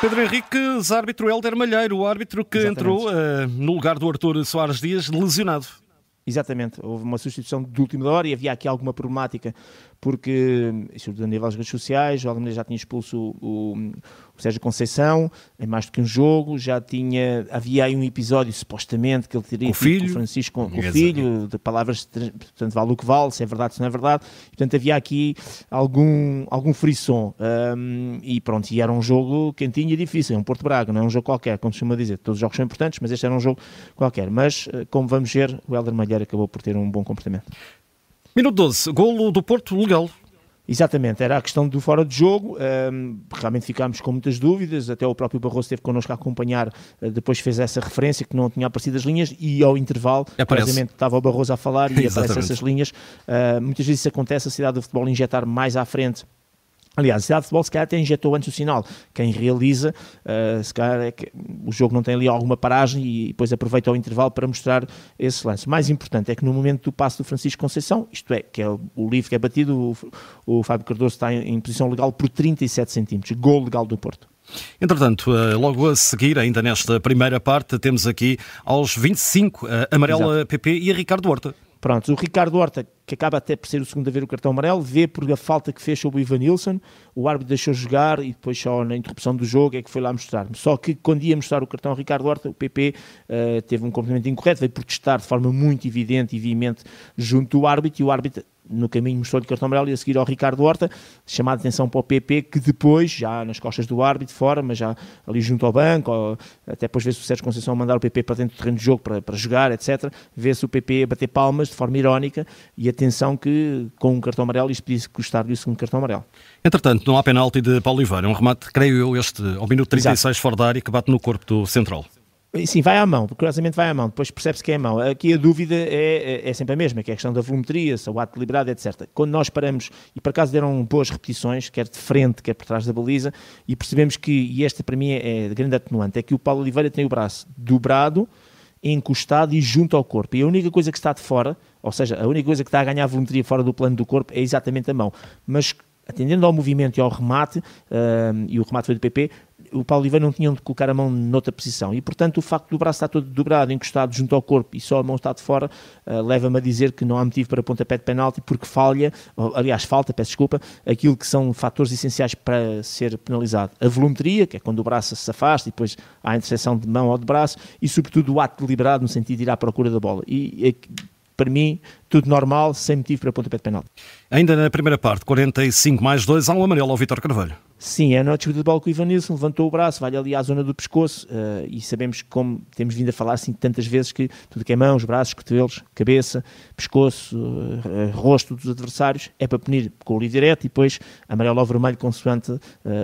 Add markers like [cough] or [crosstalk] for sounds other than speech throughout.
Pedro Henrique, árbitro Helder Malheiro, o árbitro que Exatamente. entrou uh, no lugar do Arthur Soares Dias, lesionado. Exatamente, houve uma substituição de última hora e havia aqui alguma problemática porque, sobretudo a nível das redes sociais, o Almeida já tinha expulso o, o, o Sérgio Conceição em mais do que um jogo, já tinha, havia aí um episódio supostamente que ele teria Com o filho. com Francisco com, com o filho, de palavras, portanto vale o que vale, se é verdade, se não é verdade, portanto havia aqui algum, algum frisson. Um, e pronto, e era um jogo quentinho e difícil, é um Porto Braga, não é um jogo qualquer, como se costuma dizer, todos os jogos são importantes, mas este era um jogo qualquer, mas eh, como vamos ver, o Helder Malheiro acabou por ter um bom comportamento. Minuto 12, golo do Porto, legal. Exatamente, era a questão do fora de jogo, um, realmente ficámos com muitas dúvidas, até o próprio Barroso esteve connosco a acompanhar, uh, depois fez essa referência que não tinha aparecido as linhas e ao intervalo, precisamente estava o Barroso a falar e [laughs] aparecem essas linhas. Uh, muitas vezes isso acontece, a cidade do futebol injetar mais à frente Aliás, a cidade de futebol se calhar até injetou antes o sinal. Quem realiza, uh, se calhar é que o jogo não tem ali alguma paragem e depois aproveita o intervalo para mostrar esse lance. Mais importante é que no momento do passo do Francisco Conceição, isto é, que é o, livro que é batido, o, o Fábio Cardoso está em, em posição legal por 37 centímetros. Gol legal do Porto. Entretanto, logo a seguir, ainda nesta primeira parte, temos aqui aos 25 a amarela Exato. PP e a Ricardo Horta. Pronto, o Ricardo Horta, que acaba até por ser o segundo a ver o cartão amarelo, vê por a falta que fez sobre o Ivanilson, o árbitro deixou jogar e depois só na interrupção do jogo é que foi lá mostrar. Só que quando ia mostrar o cartão Ricardo Horta, o PP uh, teve um comportamento incorreto, veio protestar de forma muito evidente e veemente junto do árbitro e o árbitro no caminho mostrou-lhe cartão amarelo e a seguir ao Ricardo Horta, chamado a atenção para o PP, que depois, já nas costas do árbitro, fora, mas já ali junto ao banco, ou, até depois vê-se o Sérgio Conceição mandar o PP para dentro do terreno de jogo para, para jogar, etc. Vê-se o PP bater palmas de forma irónica e atenção que com um cartão amarelo isto podia custar-lhe o segundo cartão amarelo. Entretanto, não há penalti de Paulo Oliveira, um remate, creio eu, este ao minuto 36 Exato. fora da área que bate no corpo do central. Sim, vai à mão, curiosamente vai à mão, depois percebe-se que é à mão. Aqui a dúvida é, é, é, sempre a mesma, que é a questão da volumetria, se o ato deliberado, etc. Quando nós paramos, e por acaso deram boas repetições, quer de frente, quer por trás da baliza, e percebemos que, e esta para mim é, grande atenuante, é que o Paulo Oliveira tem o braço dobrado, encostado e junto ao corpo. E a única coisa que está de fora, ou seja, a única coisa que está a ganhar volumetria fora do plano do corpo é exatamente a mão. Mas atendendo ao movimento e ao remate, uh, e o remate foi do PP, o Paulo Oliveira não tinha onde colocar a mão noutra posição e, portanto, o facto do braço estar todo dobrado, encostado junto ao corpo e só a mão está de fora, uh, leva-me a dizer que não há motivo para pontapé de penalti porque falha, ou, aliás, falta, peço desculpa, aquilo que são fatores essenciais para ser penalizado. A volumetria, que é quando o braço se afasta e depois há a interseção de mão ou de braço, e, sobretudo, o ato deliberado no sentido de ir à procura da bola. E, para mim, tudo normal, sem motivo para pontapé de penalti. Ainda na primeira parte, 45 mais 2, há um amarelo ao Vitor Carvalho. Sim, é na disputa de bola com o Ivan Nilsson, levantou o braço, vai ali à zona do pescoço uh, e sabemos como temos vindo a falar assim tantas vezes que tudo que é mãos, braços, cotovelos, cabeça, pescoço, uh, rosto dos adversários é para punir com o direto e depois amarelo ou vermelho consoante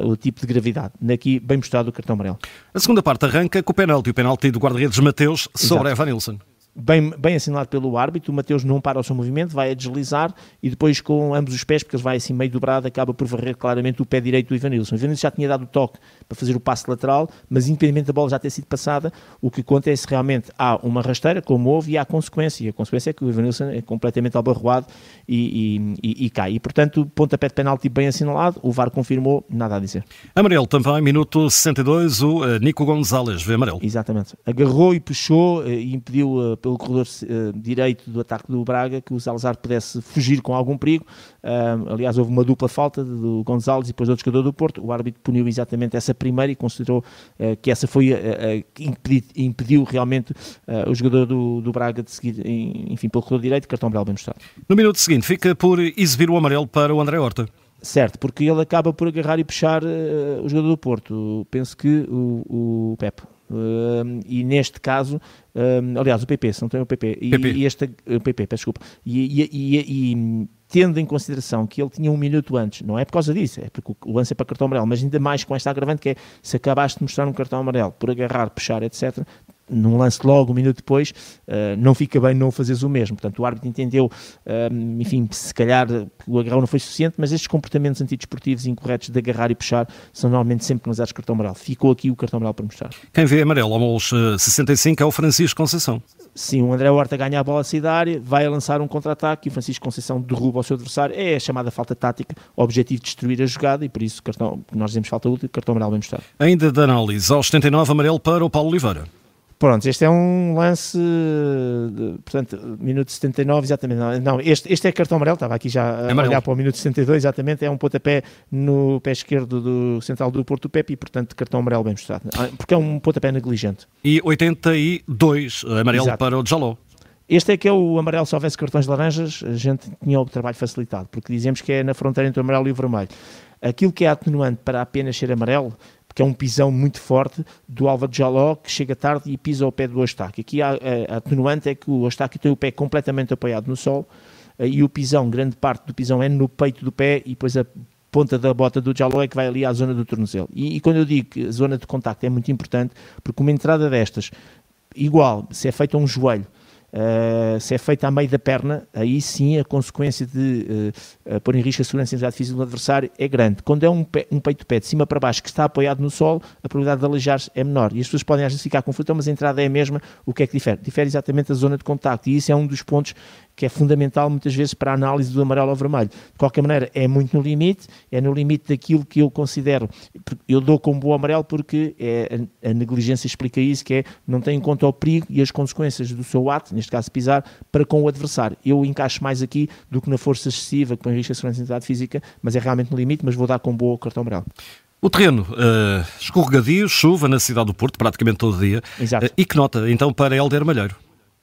o tipo de gravidade. Daqui bem mostrado o cartão amarelo. A segunda parte arranca com o penalti, o penalti do guarda-redes Mateus sobre Evan Nilsson bem, bem assinalado pelo árbitro, o Mateus não para o seu movimento, vai a deslizar e depois com ambos os pés, porque ele vai assim meio dobrado, acaba por varrer claramente o pé direito do Ivanilson. O Ivanilson já tinha dado o toque para fazer o passe lateral, mas independentemente da bola já ter sido passada, o que conta é se realmente há uma rasteira, como houve, e há consequência. E a consequência é que o Ivanilson é completamente albarroado e, e, e, cai. E portanto, pontapé de penalti bem assinalado, o VAR confirmou, nada a dizer. Amarelo também, minuto 62, o uh, Nico Gonzalez vê amarelo. Exatamente. Agarrou e puxou uh, e impediu uh, pelo corredor uh, direito do ataque do Braga que o Salazar pudesse fugir com algum perigo. Uh, aliás, houve uma dupla falta do Gonzalez e depois do outro jogador do Porto. O árbitro puniu exatamente essa primeira e considerou uh, que essa foi que impediu, realmente o jogador do, do, Braga de seguir, enfim, pelo corredor direito, cartão amarelo bem mostrado. No minuto seguinte, fica por exibir o amarelo para o André Horta. Certo, porque ele acaba por agarrar e puxar o jogador do Porto. Penso que o, o Pepe, Uh, e neste caso, aliás, o PP, se não tem o PP, e, PP. e este, o PP, peço desculpa, e, e, e, tendo em consideração que ele tinha um minuto antes, não é por causa disso, é porque o lance é para cartão amarelo, mas ainda mais com esta agravante que é se acabaste de mostrar um cartão amarelo por agarrar, puxar, etc., num lance logo, um minuto depois, uh, não fica bem não fazeres o mesmo. Portanto, o árbitro entendeu, uh, enfim, se calhar o agarrão não foi suficiente, mas estes comportamentos antidesportivos incorretos de agarrar e puxar são normalmente sempre penalizados de cartão amarelo. Ficou aqui o cartão amarelo para mostrar. Quem vê amarelo aos 65 é o Francisco Conceição. Sim, o André Horta ganha a bola a da área, vai a lançar um contra-ataque e o Francisco Conceição derruba o seu adversário. É a chamada falta tática, objetivo de destruir a jogada e por isso cartão, nós dizemos falta útil, cartão amarelo bem mostrado. Ainda de análise, aos 79 amarelo para o Paulo Oliveira. Pronto, este é um lance, de, portanto, minuto 79, exatamente. Não, não, este, este é cartão amarelo, estava aqui já a amarelo. olhar para o minuto 72, exatamente. É um pontapé no pé esquerdo do central do Porto Pepe e, portanto, cartão amarelo bem mostrado. Ah, porque é um pontapé negligente. E 82, amarelo Exato. para o Jaló. Este é que é o amarelo, se houvesse cartões laranjas, a gente tinha o trabalho facilitado, porque dizemos que é na fronteira entre o amarelo e o vermelho. Aquilo que é atenuante para apenas ser amarelo que é um pisão muito forte do Álvaro Jaló, que chega tarde e pisa ao pé do Ostaque. Aqui a, a, a atenuante é que o Ostaque tem o pé completamente apoiado no sol eh, e o pisão, grande parte do pisão é no peito do pé e depois a ponta da bota do Jaló é que vai ali à zona do tornozelo. E, e quando eu digo que a zona de contacto é muito importante, porque uma entrada destas, igual, se é feita um joelho, Uh, se é feita a meio da perna, aí sim a consequência de uh, uh, pôr em risco a segurança e a física do adversário é grande. Quando é um, um peito de pé de cima para baixo que está apoiado no solo, a probabilidade de aleijar-se é menor. E as pessoas podem às vezes ficar confusas, mas a entrada é a mesma. O que é que difere? Difere exatamente a zona de contacto. E isso é um dos pontos que é fundamental muitas vezes para a análise do amarelo ao vermelho. De qualquer maneira, é muito no limite, é no limite daquilo que eu considero, eu dou como bom amarelo porque é, a, a, negligência explica isso, que é não tem em conta o perigo e as consequências do seu ato, neste caso pisar, para com o adversário. Eu encaixo mais aqui do que na força excessiva, que põe em risco a segurança da física, mas é realmente no limite, mas vou dar com boa o cartão amarelo. O terreno, uh, escorregadio, chuva na cidade do Porto, praticamente todo dia. Exato. Uh, e que nota, então, para Helder Malheiro?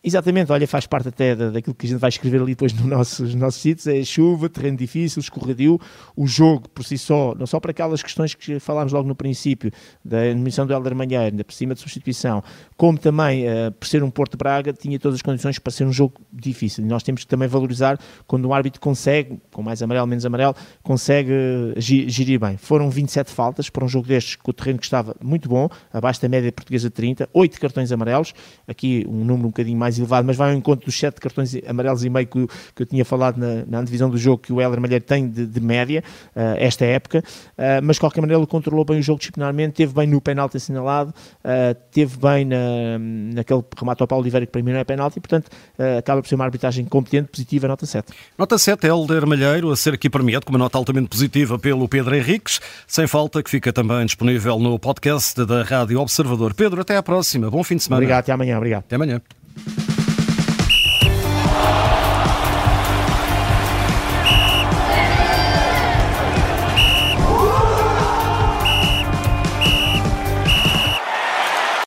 Exatamente, olha, faz parte até daquilo que a gente vai escrever ali depois nos nossos, nos nossos sítios, é chuva, terreno difícil, escorregadio, o jogo por si só, não só para aquelas questões que falámos logo no princípio, da admissão do Helder Manheiro, da por cima de substituição, como também, uh, por ser um Porto Braga, tinha todas as condições para ser um jogo difícil, e nós temos que também valorizar quando um árbitro consegue, com mais amarelo, menos amarelo, consegue uh, gerir bem. Foram 27 faltas para um jogo destes, com o terreno que estava muito bom, abaixo da média portuguesa de 30, 8 cartões amarelos, aqui um número um bocadinho mais mais elevado, mas vai ao encontro dos sete cartões amarelos e meio que, que eu tinha falado na, na antevisão do jogo que o Heller Malheiro tem de, de média, uh, esta época, uh, mas de qualquer maneira ele controlou bem o jogo disciplinarmente, teve bem no penalti assinalado, uh, teve bem na, naquele remate ao Paulo Oliveira que para mim não é penalti, e portanto acaba por ser uma arbitragem competente, positiva, nota 7. Nota 7, Helder Malheiro a ser aqui premiado com uma nota altamente positiva pelo Pedro Henriques, sem falta, que fica também disponível no podcast da Rádio Observador. Pedro, até à próxima, bom fim de semana. Obrigado, até amanhã, obrigado. Até amanhã.